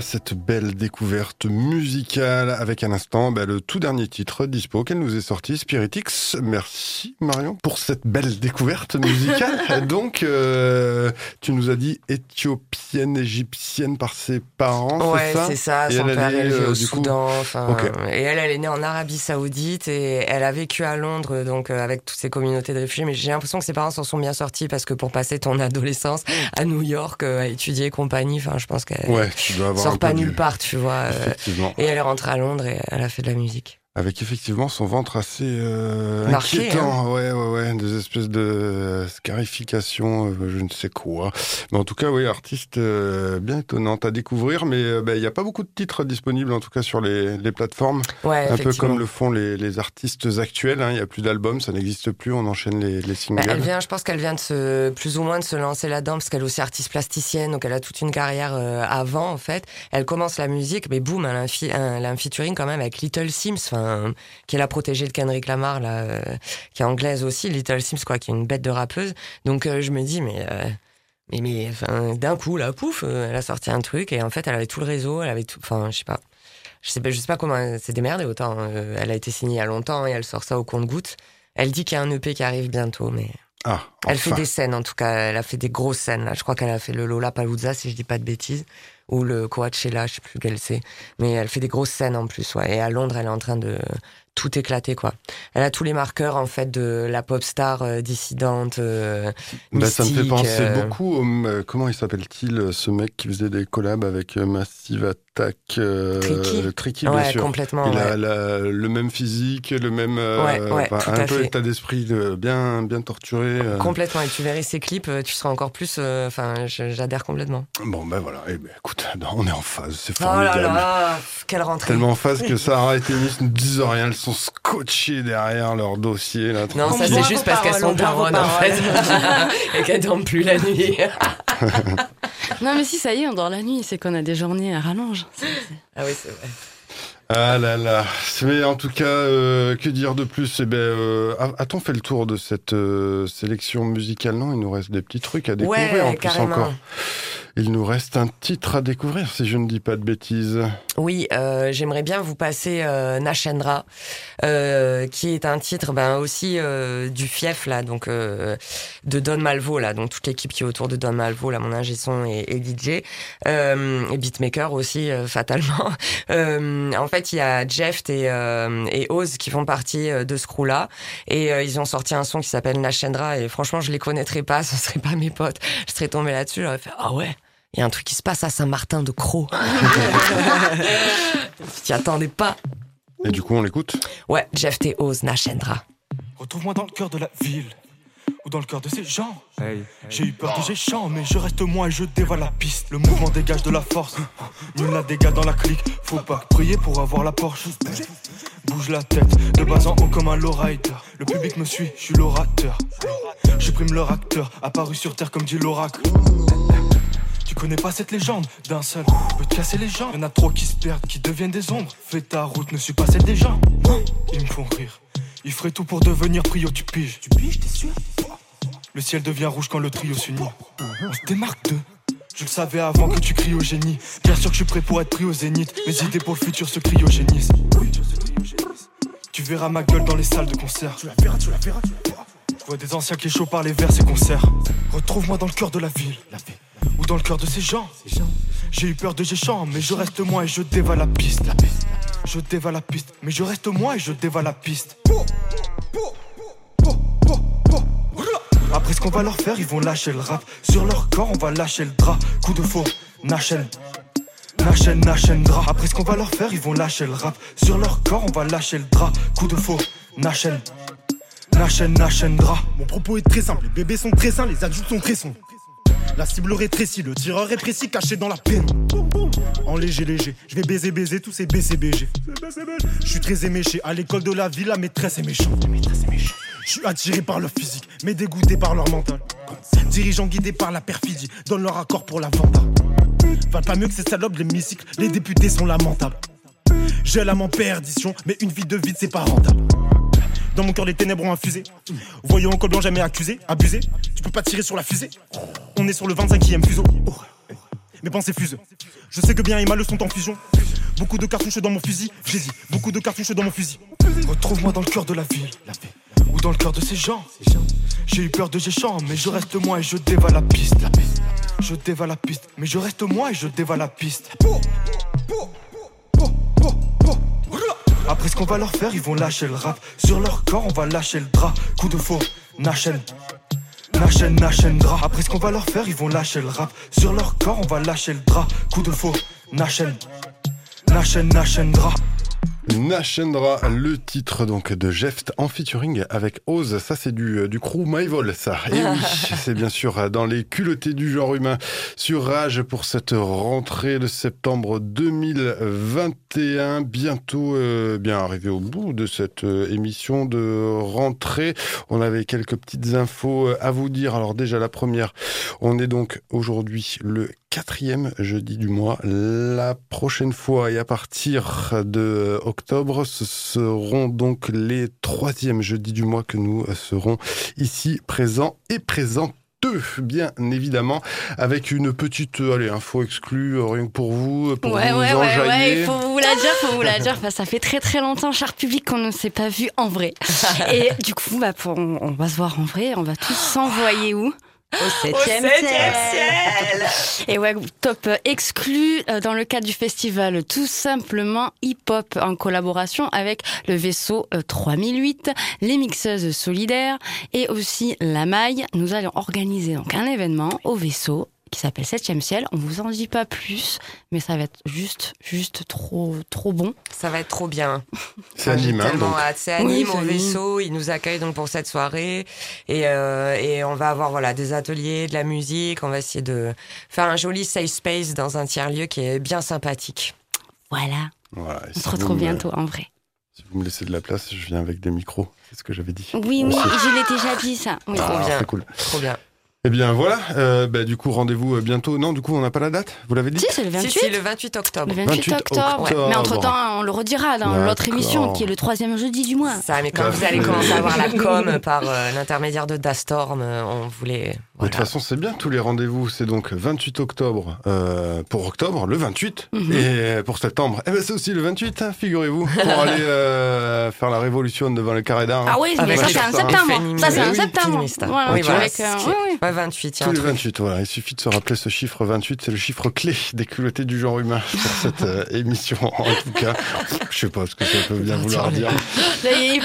Cette belle découverte musicale avec un instant bah, le tout dernier titre dispo qu'elle nous est sorti, Spiritix. Merci Marion pour cette belle découverte musicale. (laughs) Donc euh, tu nous as dit éthiopienne, égyptienne par ses parents. Ouais, c'est ça. Son père est euh, au Soudan. Et elle, elle est née en Arabie Saoudite et elle a vécu à Londres, donc euh, avec toutes ces communautés de réfugiés. Mais j'ai l'impression que ses parents s'en sont bien sortis parce que pour passer ton (laughs) adolescence à New York, à étudier compagnie, enfin je pense qu'elle. Ouais, tu dois avoir sort pas nulle part, tu vois. euh, et elle est rentrée à Londres et elle a fait de la musique. Avec effectivement son ventre assez euh, Marqué, inquiétant, ouais, ouais, ouais, des espèces de scarifications, euh, je ne sais quoi. Mais en tout cas, oui, artiste euh, bien étonnante à découvrir, mais euh, ben, il n'y a pas beaucoup de titres disponibles, en tout cas sur les, les plateformes. Ouais, Un peu comme le font les, les artistes actuels, hein, il n'y a plus d'albums, ça n'existe plus, on enchaîne les, les Bah, singles. elle vient, je pense qu'elle vient de se, plus ou moins de se lancer là-dedans parce qu'elle est aussi artiste plasticienne, donc elle a toute une carrière euh, avant en fait. Elle commence la musique, mais boum, elle a un, fi- un- elle a un featuring quand même avec Little Sims, enfin, qui est la protégée de Kendrick Lamar là, euh, qui est anglaise aussi, Little Sims quoi, qui est une bête de rappeuse. Donc euh, je me dis mais euh, mais mais enfin d'un coup là, pouf, euh, elle a sorti un truc et en fait elle avait tout le réseau, elle avait tout, enfin je sais pas. Je sais pas, je sais pas comment elle s'est démerdée autant. euh, elle a été signée il y a longtemps et elle sort ça au compte-goutte. Elle dit qu'il y a un EP qui arrive bientôt, mais Ah, elle fait des scènes en tout cas. Elle a fait des grosses scènes là. Je crois qu'elle a fait le Lola Palooza si je dis pas de bêtises ou le Coachella, je sais plus quel c'est. Mais elle fait des grosses scènes en plus. Ouais. Et à Londres, elle est en train de tout éclater quoi. Elle a tous les marqueurs en fait de la pop star euh, dissidente. euh, Bah, ça me fait penser euh, beaucoup au, comment il s'appelle-t-il, ce mec qui faisait des collabs avec Massive Attack Tricky. Tricky, bien Ouais, sûr. complètement, Il a la- le même physique, le même Ouais, un peu fait. état d'esprit bien bien torturé. Complètement. Et tu verrais ses clips, tu seras encore plus. Enfin, j'adhère complètement. Bon ben voilà, eh ben, écoute, (laughs) on est en phase, c'est Oh là formidable. là, quelle rentrée. Tellement en phase que Sarah et Témis ne disent rien, elles sont scotchées derrière leur dossier. Là, Non, ça c'est juste parce qu'elles sont daronnes en fait. (laughs) et qu'elles dorment plus la nuit. (laughs) Non, mais si, ça y est, on dort la nuit, c'est qu'on a des journées à rallonge. Ah oui, c'est vrai. Ah là là. Mais en tout cas, euh, que dire de plus? Eh ben, euh, a- a-t-on fait le tour de cette euh, sélection musicale? Non, il nous reste des petits trucs à découvrir Ouais, en plus carrément. encore. Il nous reste un titre à découvrir, si je ne dis pas de bêtises. Oui, euh, j'aimerais bien vous passer euh, Nashendra, euh, qui est un titre ben aussi euh, du fief là, donc euh, de Don Malvo là, donc toute l'équipe qui est autour de Don Malvo là, mon ingé son et, et DJ euh, et beatmaker aussi (laughs) fatalement. En fait, il y a Jeff et et Oz qui font partie de ce crew là et ils ont sorti un son qui s'appelle Nashendra et franchement je les connaîtrais pas, (laughs) ce serait pas mes potes. Je serais tombé là-dessus, j'aurais fait ah ouais. Il y a un truc qui se passe à Saint-Martin de Croix. (laughs) T'y attendais pas. Et du coup, on l'écoute Ouais, Jeff T. Oz, Nashendra. Retrouve-moi dans le cœur de la ville ou dans le cœur de ces gens. J'ai eu peur de ces champs, mais je reste moi et je dévale la piste. Le mouvement dégage de la force, nul n'a dégâts dans la clique. Faut pas prier pour avoir la Porsche. Bouge la tête, de bas en haut comme un lowrider. Le public me suit, je suis l'orateur. Je prime leur acteur, apparu sur terre comme dit l'oracle. Tu connais pas cette légende d'un seul peut te casser les jambes. Y'en a trop qui se perdent, qui deviennent des ombres. Fais ta route, ne suis pas celle des gens. Ils me font rire. Ils feraient tout pour devenir prio, tu piges. Tu piges, t'es sûr? Le ciel devient rouge quand le trio s'unit. On se démarque d'eux. Je le savais avant que tu cries au génie. Bien sûr que je suis prêt pour être pris au zénith. Mes idées pour le futur se cryogénisent. Tu verras ma gueule dans les salles de concert. Tu la verras, tu la verras, tu la verras. Je vois des anciens qui échauffent par les vers et concerts. Retrouve-moi dans le cœur de la ville. Ou dans le cœur de ces gens. J'ai eu peur de géchants, mais je reste moi et je dévale la piste. Je dévale la piste, mais je reste moi et je dévale la piste. Après ce qu'on va leur faire, ils vont lâcher le rap. Sur leur corps, on va lâcher le drap. Coup de faux, Nachen. Nachen, Nachen, drap. Après ce qu'on va leur faire, ils vont lâcher le rap. Sur leur corps, on va lâcher le drap. Coup de faux, Nachen. Nachen, Nachen, drap. Mon propos est très simple, les bébés sont très sains, les adultes sont très sombres. La cible rétrécie, le tireur est précis, caché dans la peine. En léger, léger, je vais baiser, baiser tous ces BCBG. Je suis très éméché, à l'école de la ville, la maîtresse est méchante. Je suis attiré par leur physique, mais dégoûté par leur mental. Dirigeants guidés par la perfidie, donnent leur accord pour la vente. Va pas mieux que ces salopes, les mystiques, les députés sont lamentables. J'ai l'âme en perdition, mais une vie de vide, c'est pas rentable. Dans mon cœur, les ténèbres ont infusé. Voyons col blanc jamais accusé, abusé. Tu peux pas tirer sur la fusée. On est sur le 25e fuseau. Oh. Mes pensées fusent. Je sais que bien et mal sont en fusion. Beaucoup de cartouches dans mon fusil. J'ai dit, beaucoup de cartouches dans mon fusil. Retrouve-moi dans le cœur de la ville. Ou dans le cœur de ces gens. J'ai eu peur de géchants, mais je reste moi et je dévale la piste. Je dévale la piste, mais je reste moi et je dévale la piste. Après ce qu'on va leur faire, ils vont lâcher le rap. Sur leur corps, on va lâcher le drap. Coup de faux, Nachen. Nachen, Nachendra. Après ce qu'on va leur faire, ils vont lâcher le rap. Sur leur corps, on va lâcher le drap. Coup de faux, Nachen. Nachen, Nachendra. Nashendra, le titre donc de Jeft en featuring avec Oz. Ça, c'est du, euh, du crew Myvol, ça. Et oui, (laughs) c'est bien sûr euh, dans les culottés du genre humain sur Rage pour cette rentrée de septembre 2021. Bientôt, euh, bien arrivé au bout de cette émission de rentrée. On avait quelques petites infos à vous dire. Alors déjà, la première, on est donc aujourd'hui le quatrième jeudi du mois. La prochaine fois et à partir de octobre, ce seront donc les troisièmes jeudis du mois que nous serons ici présents et présentes. Bien évidemment, avec une petite euh, allez, info exclue, euh, rien que pour vous, pour Ouais, vous ouais, ouais, enjailler. ouais, il faut vous la dire, faut vous la dire. (laughs) Enfin, ça fait très très longtemps, cher public, qu'on ne s'est pas vu en vrai. (laughs) Et du coup, bah, pour, on, on va se voir en vrai, on va tous s'envoyer où? Au septième ciel. Et ouais, top euh, exclu euh, dans le cadre du festival Tout simplement Hip Hop en collaboration avec le vaisseau euh, 3008, les mixeuses solidaires et aussi la maille. Nous allons organiser donc un événement au vaisseau qui s'appelle Septième ciel. On vous en dit pas plus, mais ça va être juste, juste trop, trop bon. Ça va être trop bien. (laughs) C'est anime, hein, tellement donc. hâte. C'est anime anime. vaisseau. Ils nous accueillent donc pour cette soirée et, euh, et on va avoir voilà des ateliers, de la musique. On va essayer de faire un joli safe space dans un tiers lieu qui est bien sympathique. Voilà, on si se retrouve bientôt en vrai. Si vous me laissez de la place, je viens avec des micros. C'est ce que j'avais dit. Oui, oui, je l'ai déjà dit ça. Oui. Ah, bien. c'est cool. Trop bien. Eh bien voilà, euh, bah, du coup rendez-vous euh, bientôt. Non, du coup on n'a pas la date, vous l'avez dit Si, c'est le 28. Si, si, le 28 octobre. Le 28, 28 octobre. octobre. Mais entre-temps, on le redira dans l'autre émission qui est le troisième jeudi du mois. Ça, mais quand vous allez commencer à voir la (laughs) com par euh, l'intermédiaire de Dastorm, on voulait. De toute façon, c'est bien tous les rendez-vous. C'est donc 28 octobre euh, pour octobre, le 28. Mhm. Et pour septembre, eh ben, c'est aussi le 28, hein, figurez-vous, pour (laughs) aller euh, faire la révolution devant le carré d'art. Ah oui, mais Avec ça c'est en septembre. Ça c'est en septembre. Voilà, Oui, voilà. avec, oui, oui. Ouais, 28, il y a Tous un les truc. 28, voilà. Il suffit de se rappeler ce chiffre 28, c'est le chiffre clé des culottés du genre humain (laughs) pour cette euh, émission. En tout cas, je sais pas ce que ça peut bien vouloir dire. Il.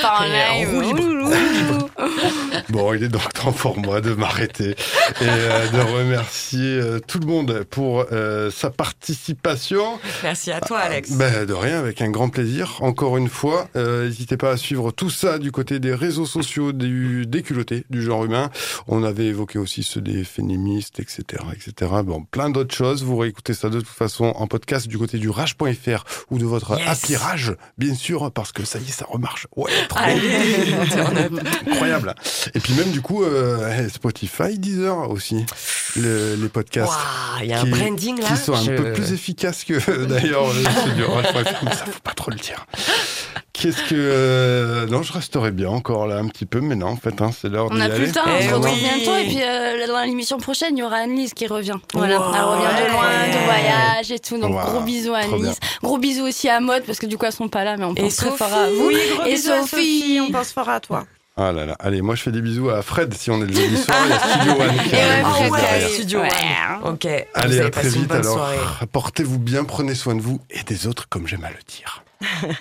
Ouloulou. (laughs) Bon, il est donc temps pour moi de m'arrêter et euh, de remercier euh, tout le monde pour euh, sa participation. Merci à toi, Alex. Ben, de rien, avec un grand plaisir. Encore une fois, euh, n'hésitez pas à suivre tout ça du côté des réseaux sociaux du, des culottés du genre humain. On avait évoqué aussi ceux des féministes, etc., etc. Bon, plein d'autres choses. Vous réécoutez ça de toute façon en podcast du côté du rage.fr ou de votre Yes. appli Rage, bien sûr, parce que ça y est, ça remarche. Ouais, trop (laughs) incroyable. Et puis même du coup, euh, Spotify, Deezer aussi, le- les podcasts. Il y a un qui- branding là. Qui sont un peu plus efficaces que (laughs) d'ailleurs le studio Rage.fr, mais ça faut pas trop le dire. Qu'est-ce que euh, non, je resterai bien encore là un petit peu, mais non, en fait, hein, c'est l'heure On aller. plus le temps, on Eh se retrouve bientôt. Et puis euh, dans l'émission prochaine, il y aura Annelise qui revient. Voilà, Wow. elle revient de loin, de voyage et tout. Donc Wow, gros bisous à Annelise. Gros bisous aussi à Maud, parce que du coup elles sont pas là, mais on Et pense très Sophie. fort à vous. Oui, gros Et bisous à Sophie. Sophie, on pense fort à toi. Ah là là, allez, moi je fais des bisous à Fred si on est le jeudi soir, il y a Studio One qui Et ouais, arrive Fred, juste ouais. Studio Ouais. One. Ok. Allez, à très vite alors. Portez-vous bien, prenez soin de vous et des autres, comme j'aime à le dire. (laughs)